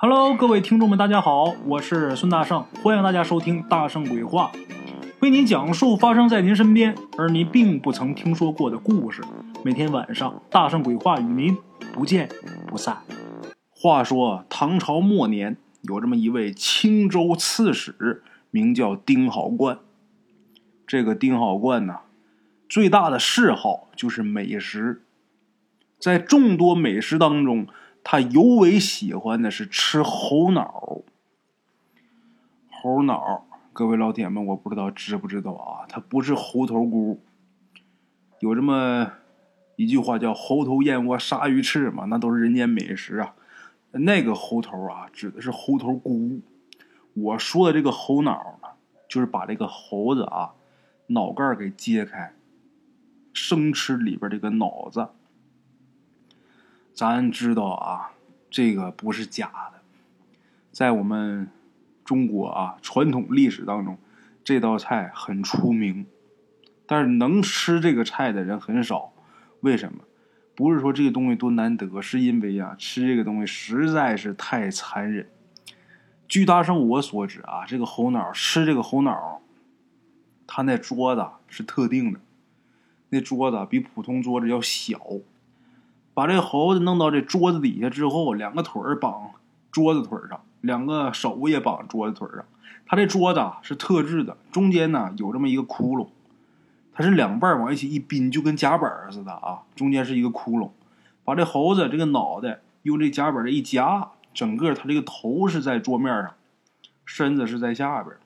Hello，各位听众们，大家好，我是孙大圣，欢迎大家收听《大圣鬼话》，为您讲述发生在您身边而您并不曾听说过的故事。每天晚上，《大圣鬼话》与您不见不散。话说唐朝末年，有这么一位青州刺史，名叫丁好贯。这个丁好贯呢，最大的嗜好就是美食，在众多美食当中。他尤为喜欢的是吃猴脑。猴脑，各位老铁们，我不知道知不知道啊？它不是猴头菇。有这么一句话叫“猴头燕窝鲨鱼翅”嘛，那都是人间美食啊。那个猴头啊，指的是猴头菇。我说的这个猴脑呢，就是把这个猴子啊脑盖给揭开，生吃里边这个脑子。咱知道啊，这个不是假的，在我们中国啊传统历史当中，这道菜很出名，但是能吃这个菜的人很少。为什么？不是说这个东西多难得，是因为啊，吃这个东西实在是太残忍。据大圣我所知啊，这个猴脑吃这个猴脑，他那桌子是特定的，那桌子比普通桌子要小。把这猴子弄到这桌子底下之后，两个腿儿绑桌子腿上，两个手也绑桌子腿上。他这桌子啊是特制的，中间呢有这么一个窟窿，它是两半往一起一拼，就跟夹板似的啊。中间是一个窟窿，把这猴子这个脑袋用这夹板这一夹，整个它这个头是在桌面上，身子是在下边。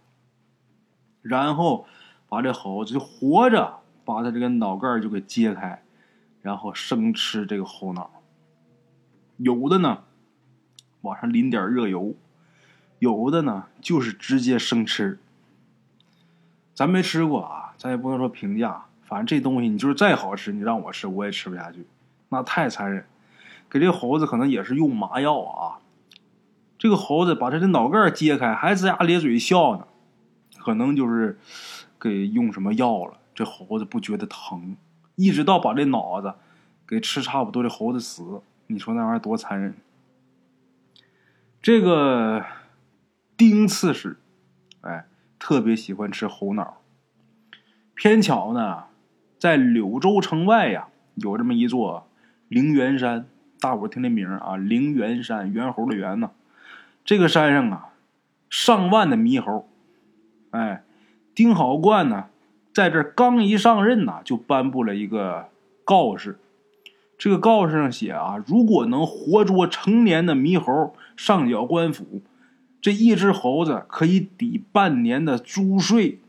然后把这猴子就活着，把他这个脑盖就给揭开。然后生吃这个猴脑，有的呢往上淋点热油，有的呢就是直接生吃。咱没吃过啊，咱也不能说评价。反正这东西你就是再好吃，你让我吃我也吃不下去，那太残忍。给这猴子可能也是用麻药啊。这个猴子把它的脑盖揭开，还龇牙咧嘴笑呢，可能就是给用什么药了，这猴子不觉得疼。一直到把这脑子给吃差不多，这猴子死，你说那玩意儿多残忍？这个丁刺史，哎，特别喜欢吃猴脑。偏巧呢，在柳州城外呀，有这么一座灵元山，大伙听这名啊，灵元山，猿猴的猿呢。这个山上啊，上万的猕猴，哎，丁好冠呢。在这刚一上任呐，就颁布了一个告示。这个告示上写啊，如果能活捉成年的猕猴上缴官府，这一只猴子可以抵半年的租税。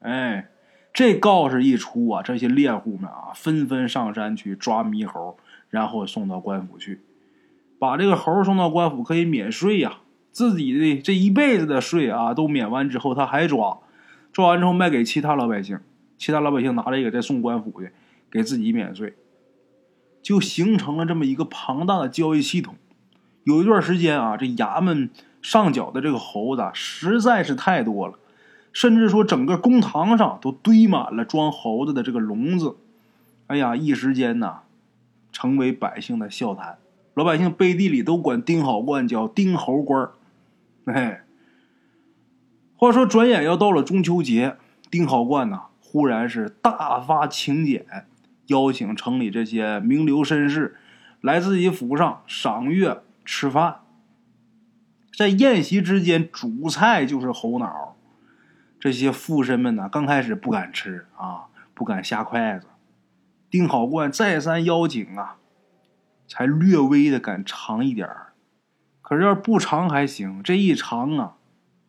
哎，这告示一出啊，这些猎户们啊，纷纷上山去抓猕猴，然后送到官府去，把这个猴送到官府可以免税呀。自己的这一辈子的税啊，都免完之后，他还抓。抓完之后卖给其他老百姓，其他老百姓拿这个再送官府去，给自己免税，就形成了这么一个庞大的交易系统。有一段时间啊，这衙门上缴的这个猴子实在是太多了，甚至说整个公堂上都堆满了装猴子的这个笼子。哎呀，一时间呐，成为百姓的笑谈。老百姓背地里都管丁好官叫丁猴官儿，哎。话说，转眼要到了中秋节，丁好贯呐，忽然是大发请柬，邀请城里这些名流绅士来自己府上赏月吃饭。在宴席之间，主菜就是猴脑。这些富绅们呢，刚开始不敢吃啊，不敢下筷子。丁好贯再三邀请啊，才略微的敢尝一点儿。可是要是不尝还行，这一尝啊。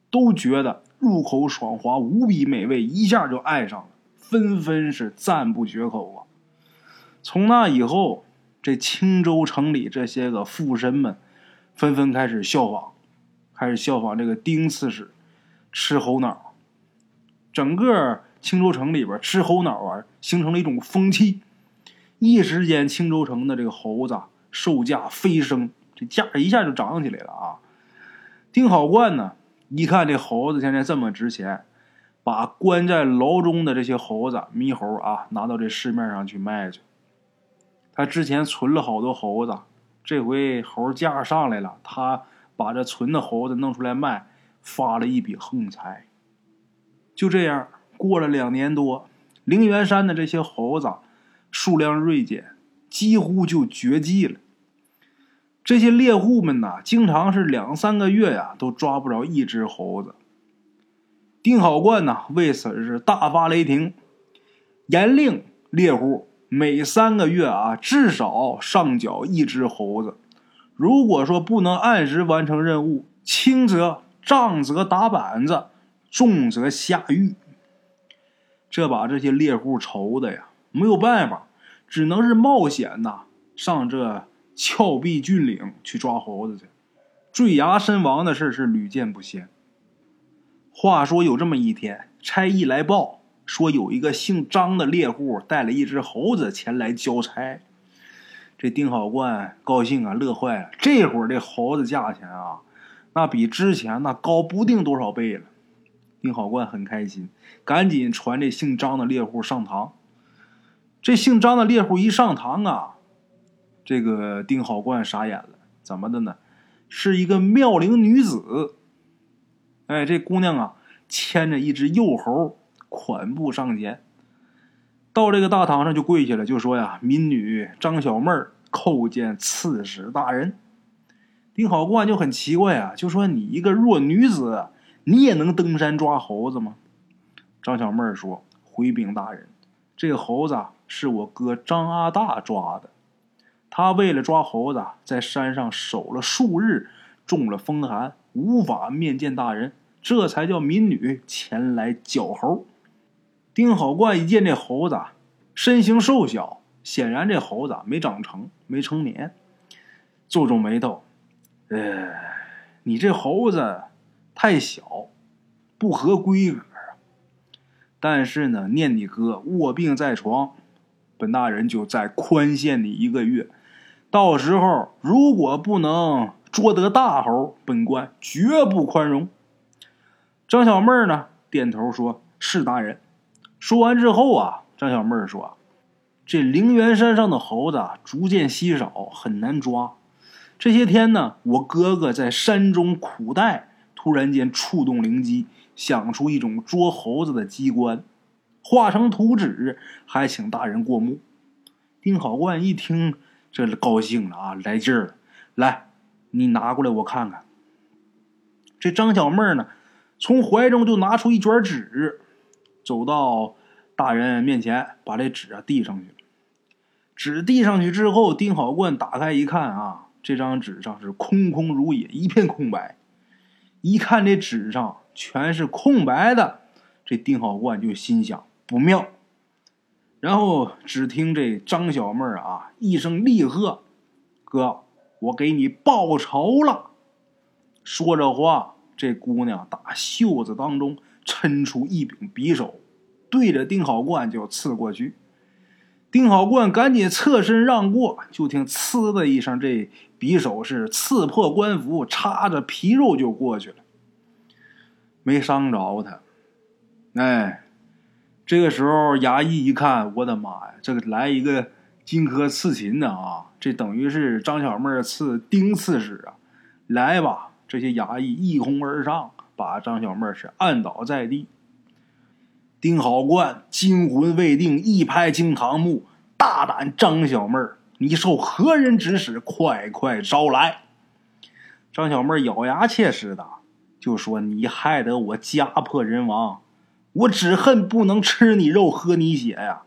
都觉得入口爽滑，无比美味，一下就爱上了，纷纷是赞不绝口啊！从那以后，这青州城里这些个富绅们，纷纷开始效仿，开始效仿这个丁刺史吃猴脑。整个青州城里边吃猴脑啊，形成了一种风气。一时间，青州城的这个猴子售价飞升，这价一下就涨起来了啊！丁好贯呢？一看这猴子现在这么值钱，把关在牢中的这些猴子、猕猴啊，拿到这市面上去卖去。他之前存了好多猴子，这回猴价上来了，他把这存的猴子弄出来卖，发了一笔横财。就这样过了两年多，灵元山的这些猴子数量锐减，几乎就绝迹了。这些猎户们呐，经常是两三个月呀都抓不着一只猴子。丁好冠呢，为此是大发雷霆，严令猎户每三个月啊至少上缴一只猴子。如果说不能按时完成任务，轻则杖责打板子，重则下狱。这把这些猎户愁的呀，没有办法，只能是冒险呐，上这。峭壁峻岭去抓猴子去，坠崖身亡的事是屡见不鲜。话说有这么一天，差役来报说有一个姓张的猎户带了一只猴子前来交差。这丁好冠高兴啊，乐坏了。这会儿这猴子价钱啊，那比之前那高不定多少倍了。丁好冠很开心，赶紧传这姓张的猎户上堂。这姓张的猎户一上堂啊。这个丁好冠傻眼了，怎么的呢？是一个妙龄女子。哎，这姑娘啊，牵着一只幼猴，款步上前，到这个大堂上就跪下了，就说呀：“民女张小妹儿叩见刺史大人。”丁好冠就很奇怪啊，就说：“你一个弱女子，你也能登山抓猴子吗？”张小妹儿说：“回禀大人，这个猴子是我哥张阿大抓的。”他为了抓猴子，在山上守了数日，中了风寒，无法面见大人，这才叫民女前来缴猴。丁好冠一见这猴子，身形瘦小，显然这猴子没长成，没成年，皱皱眉头：“呃，你这猴子太小，不合规格啊。但是呢，念你哥卧病在床，本大人就再宽限你一个月。”到时候如果不能捉得大猴，本官绝不宽容。张小妹儿呢，点头说：“是大人。”说完之后啊，张小妹儿说：“这灵元山上的猴子逐渐稀少，很难抓。这些天呢，我哥哥在山中苦待，突然间触动灵机，想出一种捉猴子的机关，画成图纸，还请大人过目。”丁好冠一听。这高兴了啊，来劲儿了！来，你拿过来我看看。这张小妹呢，从怀中就拿出一卷纸，走到大人面前，把这纸啊递上去。纸递上去之后，丁好冠打开一看啊，这张纸上是空空如也，一片空白。一看这纸上全是空白的，这丁好冠就心想不妙。然后只听这张小妹儿啊一声厉喝：“哥，我给你报仇了！”说着话，这姑娘打袖子当中抻出一柄匕首，对着丁好冠就刺过去。丁好冠赶紧侧身让过，就听“呲”的一声，这匕首是刺破官服，插着皮肉就过去了，没伤着他。哎。这个时候，衙役一看，我的妈呀，这个来一个荆轲刺秦的啊！这等于是张小妹刺丁刺史啊！来吧，这些衙役一哄而上，把张小妹是按倒在地。丁好冠惊魂未定，一拍惊堂木：“大胆张小妹你受何人指使？快快招来！”张小妹咬牙切齿的就说：“你害得我家破人亡。”我只恨不能吃你肉喝你血呀！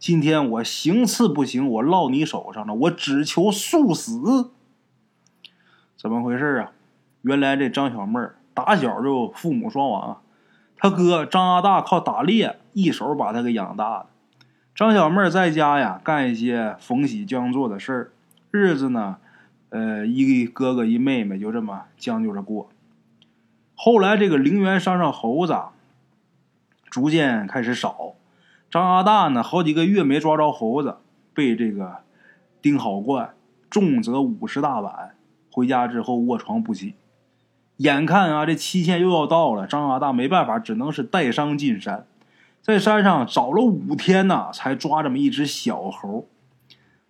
今天我行刺不行，我落你手上了，我只求速死。怎么回事啊？原来这张小妹儿打小就父母双亡，他哥张阿大靠打猎一手把他给养大的。张小妹儿在家呀，干一些逢喜将做的事儿，日子呢，呃，一哥哥一妹妹就这么将就着过。后来这个陵园山上猴子。逐渐开始少，张阿大呢，好几个月没抓着猴子，被这个丁好冠重则五十大板，回家之后卧床不起。眼看啊，这期限又要到了，张阿大没办法，只能是带伤进山，在山上找了五天呐，才抓这么一只小猴。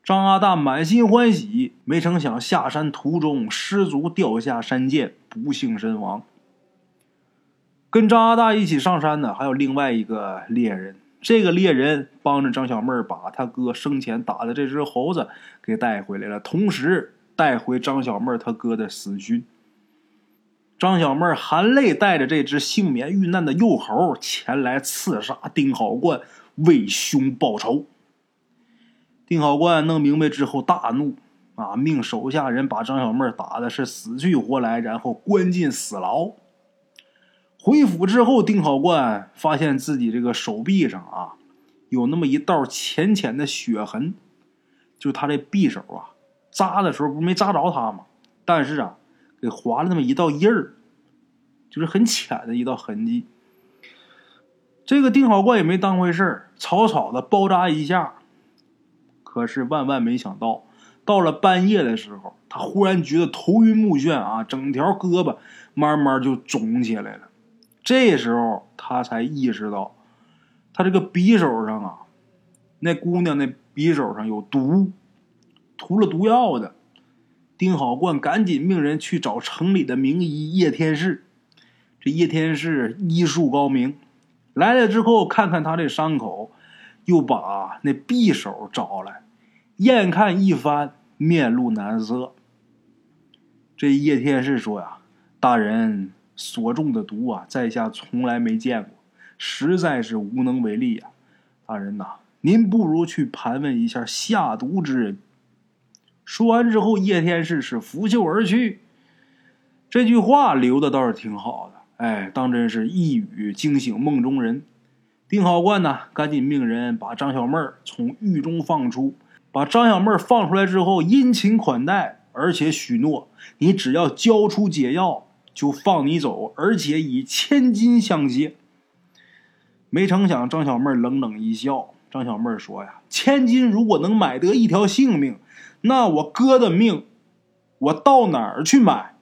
张阿大满心欢喜，没成想下山途中失足掉下山涧，不幸身亡。跟张阿大一起上山的还有另外一个猎人，这个猎人帮着张小妹儿把他哥生前打的这只猴子给带回来了，同时带回张小妹儿他哥的死讯。张小妹儿含泪带着这只幸免遇难的幼猴前来刺杀丁好冠，为兄报仇。丁好冠弄明白之后大怒，啊，命手下人把张小妹打的是死去活来，然后关进死牢。回府之后，丁好冠发现自己这个手臂上啊，有那么一道浅浅的血痕，就他这匕首啊，扎的时候不没扎着他吗？但是啊，给划了那么一道印儿，就是很浅的一道痕迹。这个丁好冠也没当回事儿，草草的包扎一下。可是万万没想到，到了半夜的时候，他忽然觉得头晕目眩啊，整条胳膊慢慢就肿起来了。这时候他才意识到，他这个匕首上啊，那姑娘那匕首上有毒，涂了毒药的。丁好冠赶紧命人去找城里的名医叶天士。这叶天士医术高明，来了之后看看他这伤口，又把那匕首找来。眼看一番，面露难色。这叶天士说：“呀，大人所中的毒啊，在下从来没见过，实在是无能为力呀。大人呐，您不如去盘问一下下毒之人。”说完之后，叶天士是拂袖而去。这句话留的倒是挺好的，哎，当真是一语惊醒梦中人。丁好冠呢，赶紧命人把张小妹儿从狱中放出。把张小妹儿放出来之后，殷勤款待，而且许诺：你只要交出解药，就放你走，而且以千金相接。没成想，张小妹冷冷一笑。张小妹说：“呀，千金如果能买得一条性命，那我哥的命，我到哪儿去买？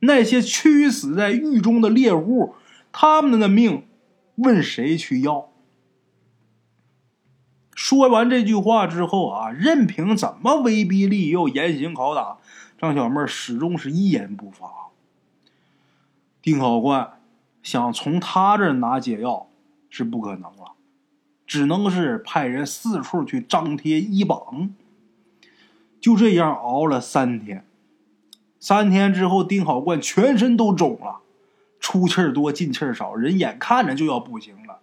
那些屈死在狱中的猎户，他们的命，问谁去要？”说完这句话之后啊，任凭怎么威逼利诱、严刑拷打，张小妹始终是一言不发。丁好冠想从他这拿解药是不可能了，只能是派人四处去张贴医榜。就这样熬了三天，三天之后，丁好冠全身都肿了，出气多，进气少，人眼看着就要不行了。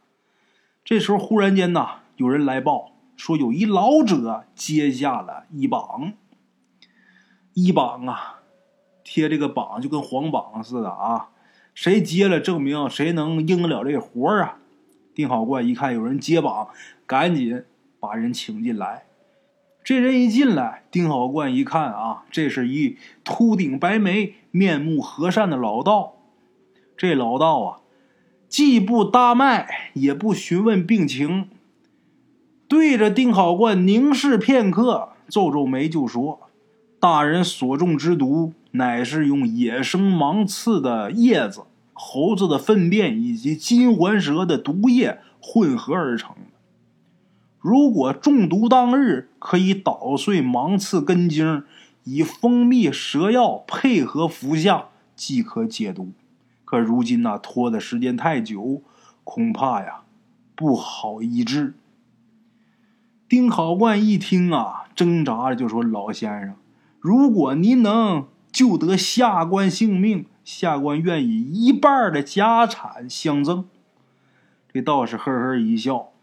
这时候，忽然间呐。有人来报说，有一老者接下了一榜。一榜啊，贴这个榜就跟黄榜似的啊，谁接了，证明谁能应得了这活啊。丁好冠一看有人接榜，赶紧把人请进来。这人一进来，丁好冠一看啊，这是一秃顶白眉、面目和善的老道。这老道啊，既不搭脉，也不询问病情。对着丁好冠凝视片刻，皱皱眉就说：“大人所中之毒，乃是用野生芒刺的叶子、猴子的粪便以及金环蛇的毒液混合而成的。如果中毒当日，可以捣碎芒刺根茎，以蜂蜜、蛇药配合服下，即可解毒。可如今呢，拖的时间太久，恐怕呀，不好医治。”丁考官一听啊，挣扎着就说：“老先生，如果您能就得下官性命，下官愿以一半的家产相赠。”这道士呵呵一笑，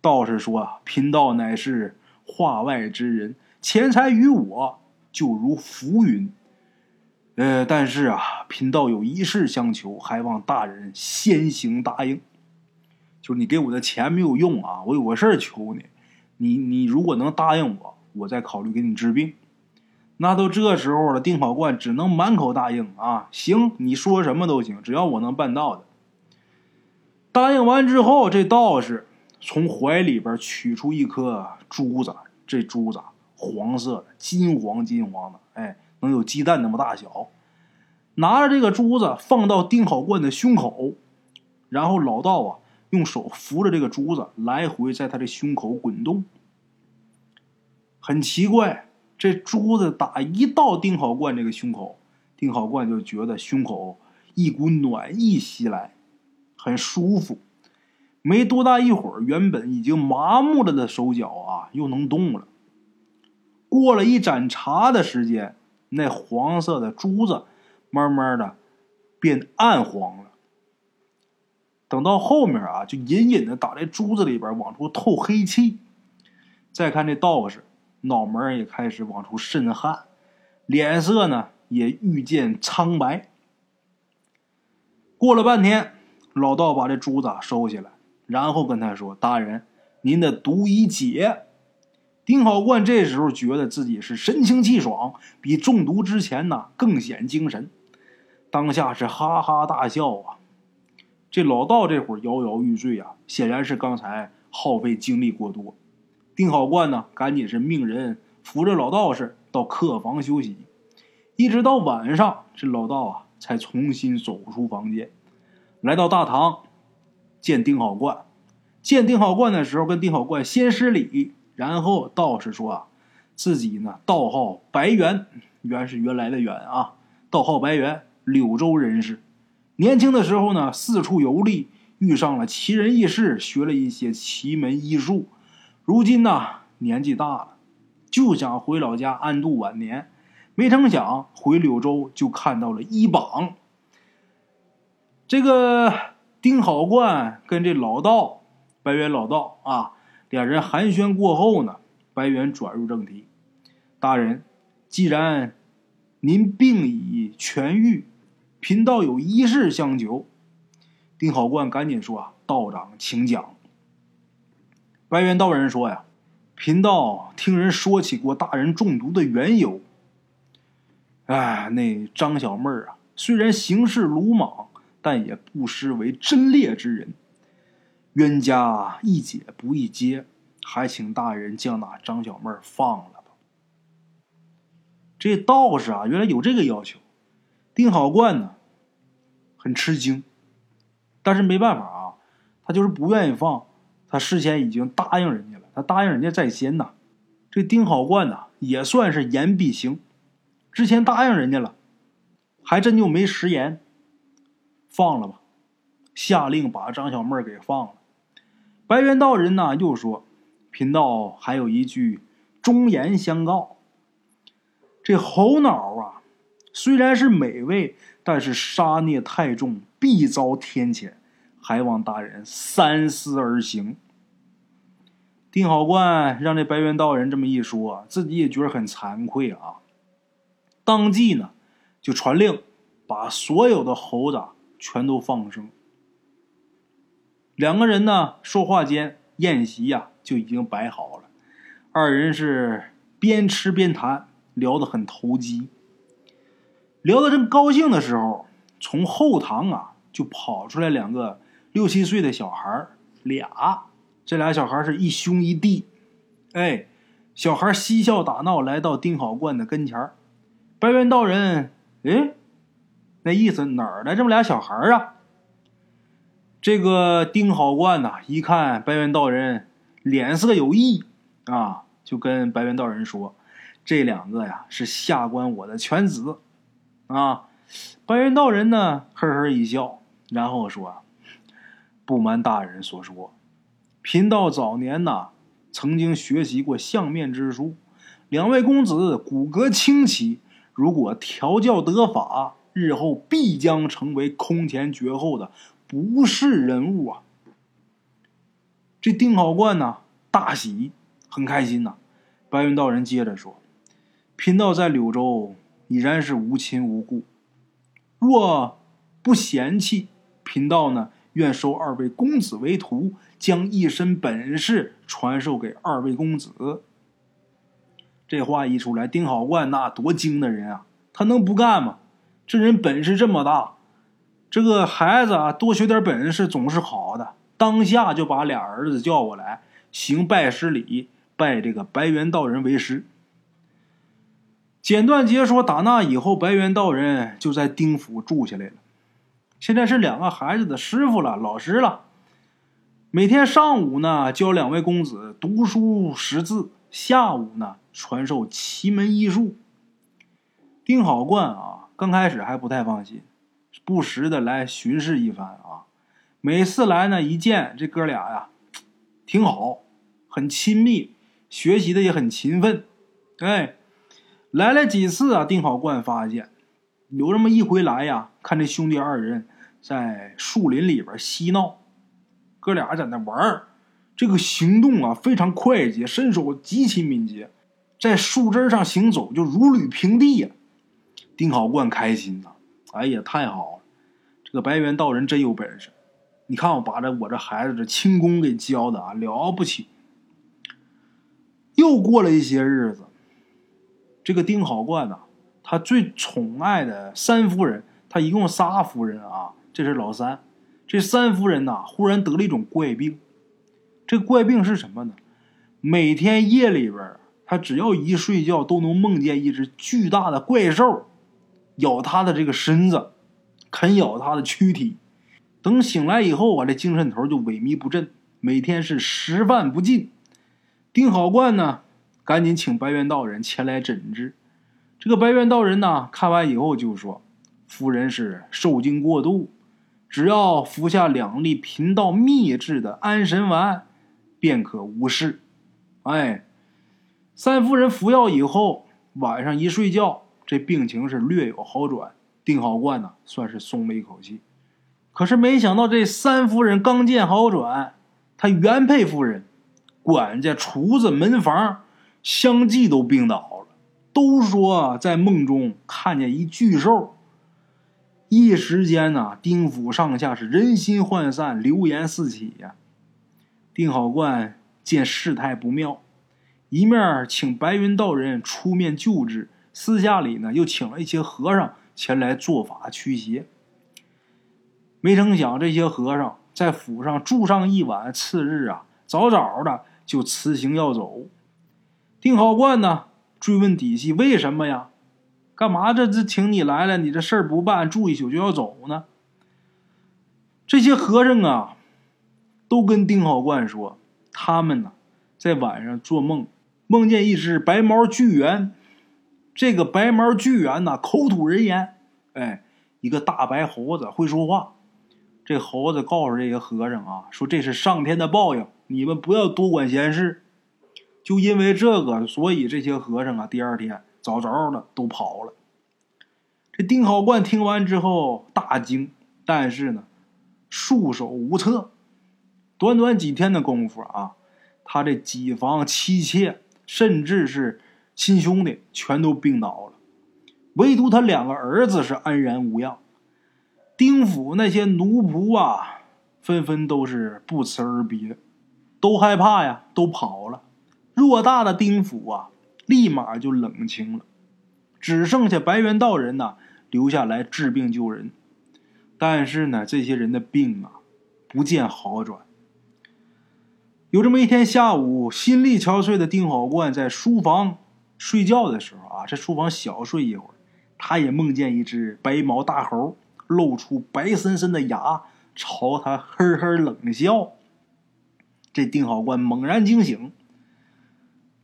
道士说：“啊，贫道乃是化外之人，钱财于我就如浮云。呃，但是啊，贫道有一事相求，还望大人先行答应。就是你给我的钱没有用啊，我有个事儿求你。”你你如果能答应我，我再考虑给你治病。那都这时候了，丁好冠只能满口答应啊，行，你说什么都行，只要我能办到的。答应完之后，这道士从怀里边取出一颗珠子，这珠子黄色的，金黄金黄的，哎，能有鸡蛋那么大小。拿着这个珠子放到丁好冠的胸口，然后老道啊。用手扶着这个珠子，来回在他的胸口滚动。很奇怪，这珠子打一到丁好冠这个胸口，丁好冠就觉得胸口一股暖意袭来，很舒服。没多大一会儿，原本已经麻木了的手脚啊，又能动了。过了一盏茶的时间，那黄色的珠子慢慢的变暗黄了。等到后面啊，就隐隐的打在珠子里边往出透黑气。再看这道士，脑门也开始往出渗汗，脸色呢也愈见苍白。过了半天，老道把这珠子收起来，然后跟他说：“大人，您的毒已解。”丁好冠这时候觉得自己是神清气爽，比中毒之前呢更显精神，当下是哈哈大笑啊。这老道这会儿摇摇欲坠啊，显然是刚才耗费精力过多。丁好冠呢，赶紧是命人扶着老道士到客房休息，一直到晚上，这老道啊才重新走出房间，来到大堂见丁好冠。见丁好冠的时候，跟丁好冠先施礼，然后道士说啊，自己呢道号白猿，原是原来的猿啊，道号白猿，柳州人士，年轻的时候呢四处游历，遇上了奇人异事，学了一些奇门异术。如今呢，年纪大了，就想回老家安度晚年。没成想回柳州就看到了一榜。这个丁好冠跟这老道白猿老道啊，两人寒暄过后呢，白猿转入正题：“大人，既然您病已痊愈，贫道有一事相求。”丁好冠赶紧说：“啊，道长请讲。”白猿道人说：“呀，贫道听人说起过大人中毒的缘由。哎，那张小妹儿啊，虽然行事鲁莽，但也不失为贞烈之人。冤家易解不易结，还请大人将那张小妹儿放了吧。”这道士啊，原来有这个要求。丁好冠呢，很吃惊，但是没办法啊，他就是不愿意放。他事先已经答应人家了，他答应人家在先呐。这丁好冠呐，也算是言必行，之前答应人家了，还真就没食言。放了吧，下令把张小妹给放了。白猿道人呢又说：“贫道还有一句忠言相告。这猴脑啊，虽然是美味，但是杀孽太重，必遭天谴。”还望大人三思而行。丁好冠让这白猿道人这么一说，自己也觉得很惭愧啊。当即呢，就传令把所有的猴子全都放生。两个人呢，说话间宴席呀就已经摆好了。二人是边吃边谈，聊得很投机。聊得正高兴的时候，从后堂啊就跑出来两个。六七岁的小孩俩，这俩小孩是一兄一弟。哎，小孩嬉笑打闹，来到丁好冠的跟前白猿道人，哎，那意思哪儿来这么俩小孩啊？这个丁好冠呐，一看白猿道人脸色有异啊，就跟白猿道人说：“这两个呀，是下官我的犬子。”啊，白猿道人呢，呵呵一笑，然后说。不瞒大人所说，贫道早年呐曾经学习过相面之术。两位公子骨骼清奇，如果调教得法，日后必将成为空前绝后的不世人物啊！这丁好冠呐大喜，很开心呐。白云道人接着说：“贫道在柳州已然是无亲无故，若不嫌弃，贫道呢？”愿收二位公子为徒，将一身本事传授给二位公子。这话一出来，丁好冠那多精的人啊，他能不干吗？这人本事这么大，这个孩子啊，多学点本事总是好的。当下就把俩儿子叫过来，行拜师礼，拜这个白猿道人为师。简短截说，打那以后，白猿道人就在丁府住下来了。现在是两个孩子的师傅了，老师了。每天上午呢教两位公子读书识字，下午呢传授奇门异术。丁好冠啊，刚开始还不太放心，不时的来巡视一番啊。每次来呢，一见这哥俩呀，挺好，很亲密，学习的也很勤奋。哎，来了几次啊，丁好冠发现有这么一回来呀，看这兄弟二人在树林里边嬉闹，哥俩在那玩儿，这个行动啊非常快捷，身手极其敏捷，在树枝上行走就如履平地呀。丁好冠开心呐！哎呀，太好了！这个白猿道人真有本事。你看我把这我这孩子这轻功给教的啊，了不起。又过了一些日子，这个丁好冠呐，他最宠爱的三夫人，他一共仨夫人啊，这是老三。这三夫人呐，忽然得了一种怪病。这怪病是什么呢？每天夜里边，他只要一睡觉，都能梦见一只巨大的怪兽。咬他的这个身子，啃咬他的躯体。等醒来以后啊，这精神头就萎靡不振，每天是食饭不进。丁好冠呢，赶紧请白猿道人前来诊治。这个白猿道人呢，看完以后就说：“夫人是受惊过度，只要服下两粒贫道秘制的安神丸，便可无事。”哎，三夫人服药以后，晚上一睡觉。这病情是略有好转，丁好冠呢算是松了一口气。可是没想到，这三夫人刚见好转，她原配夫人、管家、厨子、门房相继都病倒了。都说在梦中看见一巨兽。一时间呢，丁府上下是人心涣散，流言四起呀。丁好冠见事态不妙，一面请白云道人出面救治。私下里呢，又请了一些和尚前来做法驱邪。没成想，这些和尚在府上住上一晚，次日啊，早早的就辞行要走。丁好冠呢，追问底细，为什么呀？干嘛这这请你来了，你这事儿不办，住一宿就要走呢？这些和尚啊，都跟丁好冠说，他们呢，在晚上做梦，梦见一只白毛巨猿。这个白毛巨猿呐，口吐人言，哎，一个大白猴子会说话。这猴子告诉这些和尚啊，说这是上天的报应，你们不要多管闲事。就因为这个，所以这些和尚啊，第二天早早的都跑了。这丁好冠听完之后大惊，但是呢，束手无策。短短几天的功夫啊，他这几房妻妾，甚至是。亲兄弟全都病倒了，唯独他两个儿子是安然无恙。丁府那些奴仆啊，纷纷都是不辞而别，都害怕呀，都跑了。偌大的丁府啊，立马就冷清了，只剩下白猿道人呐留下来治病救人。但是呢，这些人的病啊，不见好转。有这么一天下午，心力憔悴的丁好冠在书房。睡觉的时候啊，这书房小睡一会儿，他也梦见一只白毛大猴露出白森森的牙，朝他呵呵冷笑。这丁好官猛然惊醒，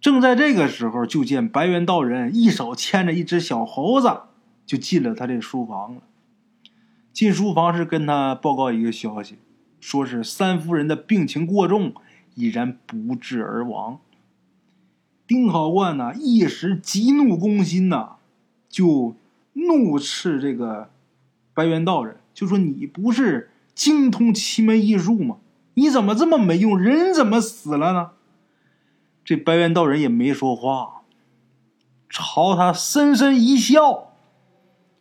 正在这个时候，就见白猿道人一手牵着一只小猴子，就进了他这书房了。进书房是跟他报告一个消息，说是三夫人的病情过重，已然不治而亡。丁好冠呢，一时急怒攻心呐，就怒斥这个白猿道人，就说：“你不是精通奇门异术吗？你怎么这么没用？人怎么死了呢？”这白猿道人也没说话，朝他深深一笑。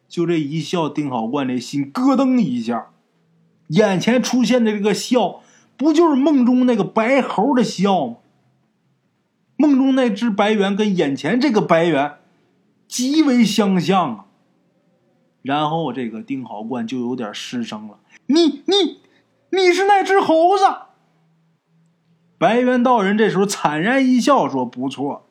就这一笑，丁好冠这心咯噔一下，眼前出现的这个笑，不就是梦中那个白猴的笑吗？梦中那只白猿跟眼前这个白猿极为相像啊！然后这个丁好冠就有点失声了：“你你你是那只猴子？”白猿道人这时候惨然一笑说：“不错，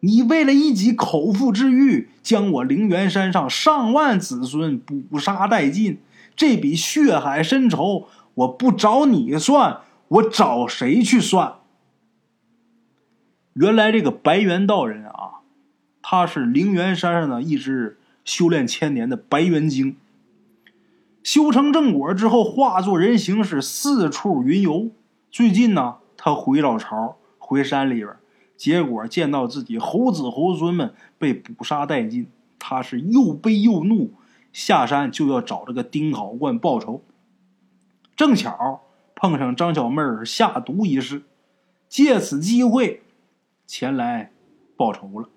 你为了一己口腹之欲，将我灵元山上上万子孙捕杀殆尽，这笔血海深仇，我不找你算，我找谁去算？”原来这个白猿道人啊，他是灵元山上的一只修炼千年的白猿精。修成正果之后，化作人形是四处云游。最近呢，他回老巢，回山里边，结果见到自己猴子猴孙们被捕杀殆尽，他是又悲又怒，下山就要找这个丁好冠报仇。正巧碰上张小妹儿下毒一事，借此机会。前来报仇了。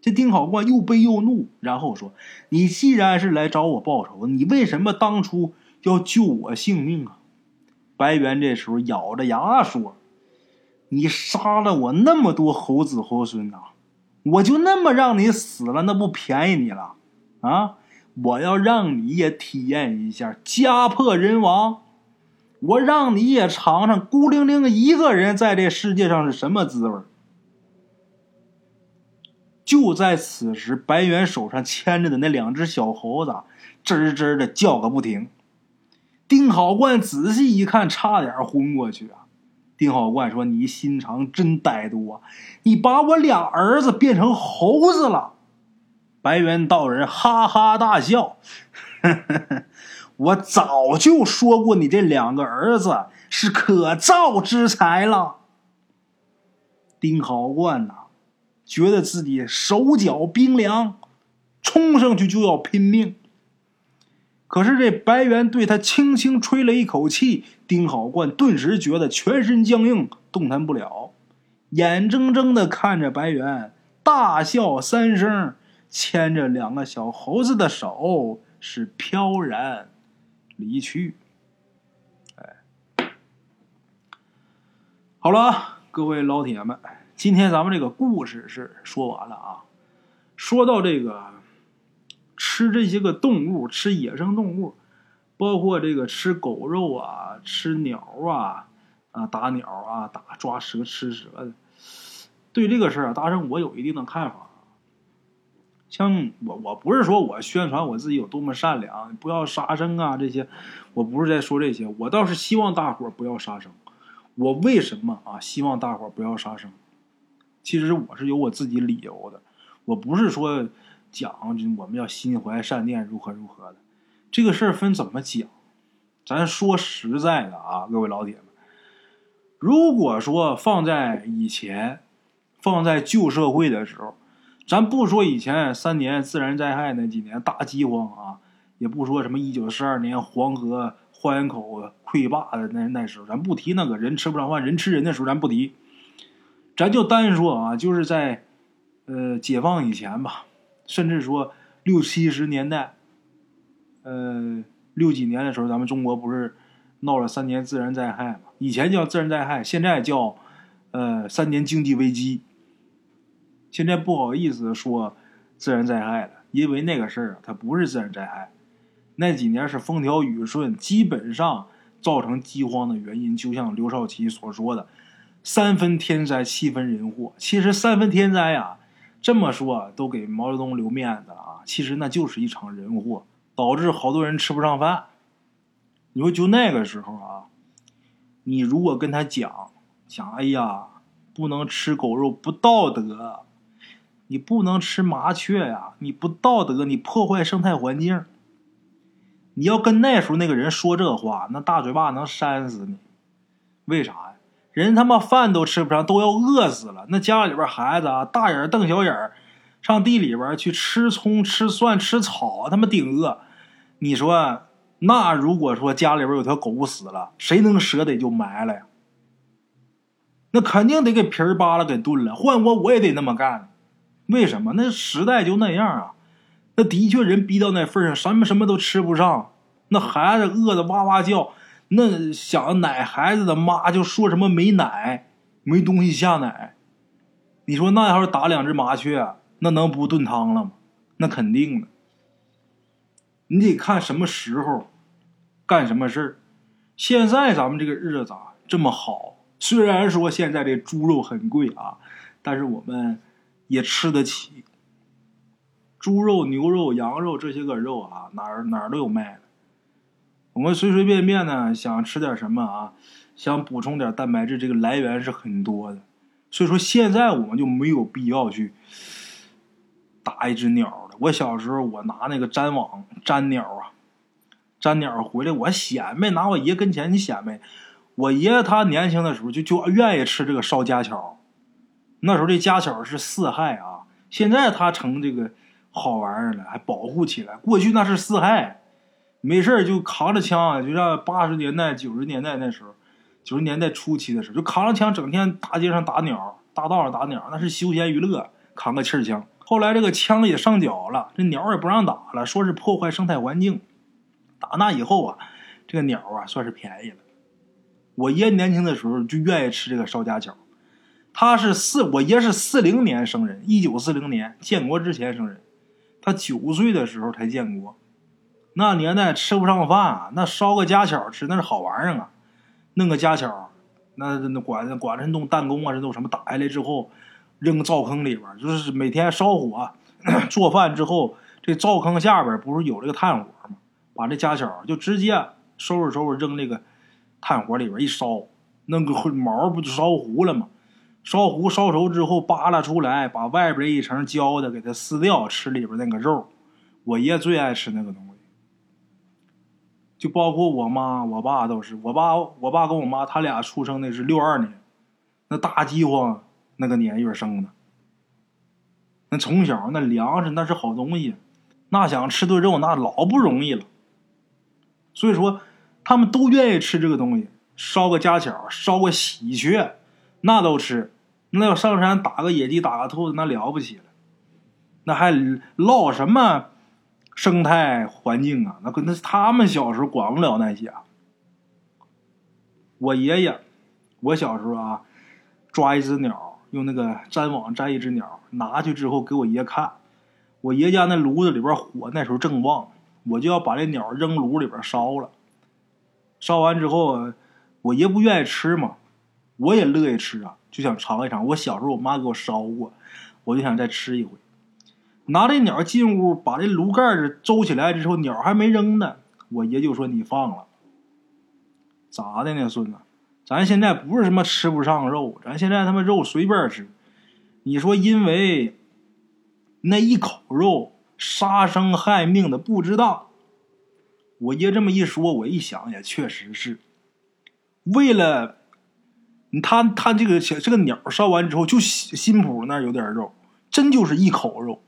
这丁好冠又悲又怒，然后说：“你既然是来找我报仇，你为什么当初要救我性命啊？”白猿这时候咬着牙说：“你杀了我那么多猴子猴孙呐，我就那么让你死了，那不便宜你了啊？我要让你也体验一下家破人亡。”我让你也尝尝孤零零一个人在这世界上是什么滋味就在此时，白猿手上牵着的那两只小猴子吱吱的叫个不停。丁好冠仔细一看，差点昏过去啊！丁好冠说：“你心肠真歹毒啊！你把我俩儿子变成猴子了！”白猿道人哈哈大笑。呵呵我早就说过，你这两个儿子是可造之材了。丁好冠呐，觉得自己手脚冰凉，冲上去就要拼命。可是这白猿对他轻轻吹了一口气，丁好冠顿时觉得全身僵硬，动弹不了，眼睁睁的看着白猿大笑三声，牵着两个小猴子的手是飘然。离去，哎，好了，各位老铁们，今天咱们这个故事是说完了啊。说到这个吃这些个动物，吃野生动物，包括这个吃狗肉啊，吃鸟啊，啊打鸟啊，打抓蛇吃蛇，对这个事儿啊，大圣我有一定的看法。像我，我不是说我宣传我自己有多么善良，不要杀生啊这些，我不是在说这些，我倒是希望大伙不要杀生。我为什么啊？希望大伙不要杀生？其实我是有我自己理由的，我不是说讲我们要心怀善念如何如何的，这个事儿分怎么讲。咱说实在的啊，各位老铁们，如果说放在以前，放在旧社会的时候。咱不说以前三年自然灾害那几年大饥荒啊，也不说什么一九四二年黄河花园口溃坝的那那时候，咱不提那个人吃不上饭，人吃人的时候，咱不提。咱就单说啊，就是在呃解放以前吧，甚至说六七十年代，呃六几年的时候，咱们中国不是闹了三年自然灾害嘛？以前叫自然灾害，现在叫呃三年经济危机。现在不好意思说自然灾害了，因为那个事儿啊，它不是自然灾害。那几年是风调雨顺，基本上造成饥荒的原因，就像刘少奇所说的“三分天灾，七分人祸”。其实三分天灾啊，这么说都给毛泽东留面子了啊。其实那就是一场人祸，导致好多人吃不上饭。你说就那个时候啊，你如果跟他讲讲，哎呀，不能吃狗肉，不道德。你不能吃麻雀呀！你不道德，你破坏生态环境。你要跟那时候那个人说这话，那大嘴巴能扇死你。为啥？人他妈饭都吃不上，都要饿死了。那家里边孩子啊，大眼瞪小眼上地里边去吃葱、吃蒜、吃草，他妈顶饿。你说，那如果说家里边有条狗死了，谁能舍得就埋了呀？那肯定得给皮儿扒了给炖了。换我，我也得那么干。为什么？那时代就那样啊！那的确，人逼到那份上，什么什么都吃不上。那孩子饿得哇哇叫，那想奶孩子的妈就说什么没奶，没东西下奶。你说那要是打两只麻雀，那能不炖汤了吗？那肯定的。你得看什么时候干什么事儿。现在咱们这个日子啊这么好，虽然说现在这猪肉很贵啊，但是我们。也吃得起，猪肉、牛肉、羊肉这些个肉啊，哪儿哪儿都有卖的。我们随随便便呢，想吃点什么啊，想补充点蛋白质，这个来源是很多的。所以说现在我们就没有必要去打一只鸟了。我小时候我拿那个粘网粘鸟啊，粘鸟回来我显摆，拿我爷跟前你显摆。我爷爷他年轻的时候就就愿意吃这个烧家巧，那时候这家巧是四害啊，现在他成这个好玩意儿了，还保护起来。过去那是四害，没事就扛着枪，就像八十年代、九十年代那时候，九十年代初期的时候，就扛着枪，整天大街上打鸟，大道上打鸟，那是休闲娱乐，扛个气儿枪。后来这个枪也上缴了，这鸟也不让打了，说是破坏生态环境。打那以后啊，这个鸟啊算是便宜了。我爷年轻的时候就愿意吃这个烧家巧，他是四，我爷是四零年生人，一九四零年建国之前生人，他九岁的时候才建国，那年代吃不上饭，那烧个家巧吃那是好玩意儿啊，弄个家巧，那那管管着弄弹弓啊，这都什么打下来之后扔灶坑里边，就是每天烧火 做饭之后，这灶坑下边不是有这个炭火吗？把这家巧就直接收拾收拾扔那个。炭火里边一烧，那个毛不就烧糊了吗？烧糊烧熟之后扒拉出来，把外边一层焦的给它撕掉，吃里边那个肉。我爷最爱吃那个东西，就包括我妈、我爸都是。我爸、我爸跟我妈他俩出生的是六二年，那大饥荒那个年月生的。那从小那粮食那是好东西，那想吃顿肉那老不容易了。所以说。他们都愿意吃这个东西，烧个家巧，烧个喜鹊，那都吃。那要上山打个野鸡，打个兔子，那了不起了。那还唠什么生态环境啊？那跟那他们小时候管不了那些。我爷爷，我小时候啊，抓一只鸟，用那个粘网粘一只鸟，拿去之后给我爷看。我爷家那炉子里边火那时候正旺，我就要把这鸟扔炉里边烧了。烧完之后，我爷不愿意吃嘛，我也乐意吃啊，就想尝一尝。我小时候我妈给我烧过，我就想再吃一回。拿这鸟进屋，把这炉盖子周起来之后，鸟还没扔呢，我爷就说：“你放了。”咋的呢，孙子？咱现在不是什么吃不上肉，咱现在他妈肉随便吃。你说因为那一口肉杀生害命的不知道。我爷这么一说，我一想也确实是，为了他他这个这个鸟烧完之后，就心脯那有点肉，真就是一口肉。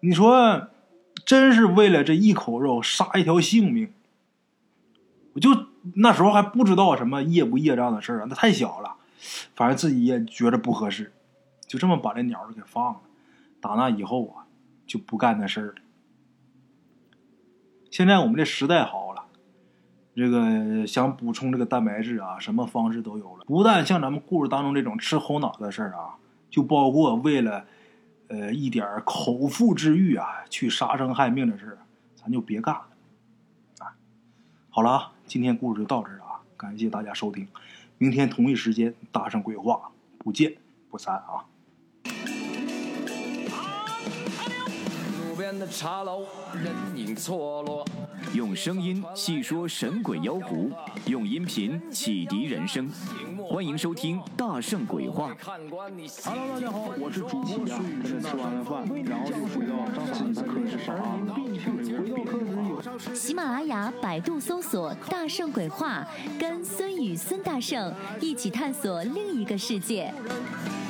你说，真是为了这一口肉杀一条性命？我就那时候还不知道什么业不业障的事儿啊，那太小了，反正自己也觉得不合适，就这么把这鸟给放了。打那以后啊，就不干那事儿了。现在我们这时代好了，这个想补充这个蛋白质啊，什么方式都有了。不但像咱们故事当中这种吃猴脑的事儿啊，就包括为了呃一点口腹之欲啊，去杀生害命的事儿，咱就别干了啊。好了啊，今天故事就到这儿啊，感谢大家收听，明天同一时间大圣鬼话不见不散啊。的茶楼，人影错落。用声音细说神鬼妖狐，用音频启迪人生。欢迎收听《大圣鬼话》。Hello，大家好，我是主播孙宇。吃完了饭，然后就回到自己的课室上啊。喜马拉雅、百度搜索“大圣鬼话”，跟孙宇、孙大圣一起探索另一个世界。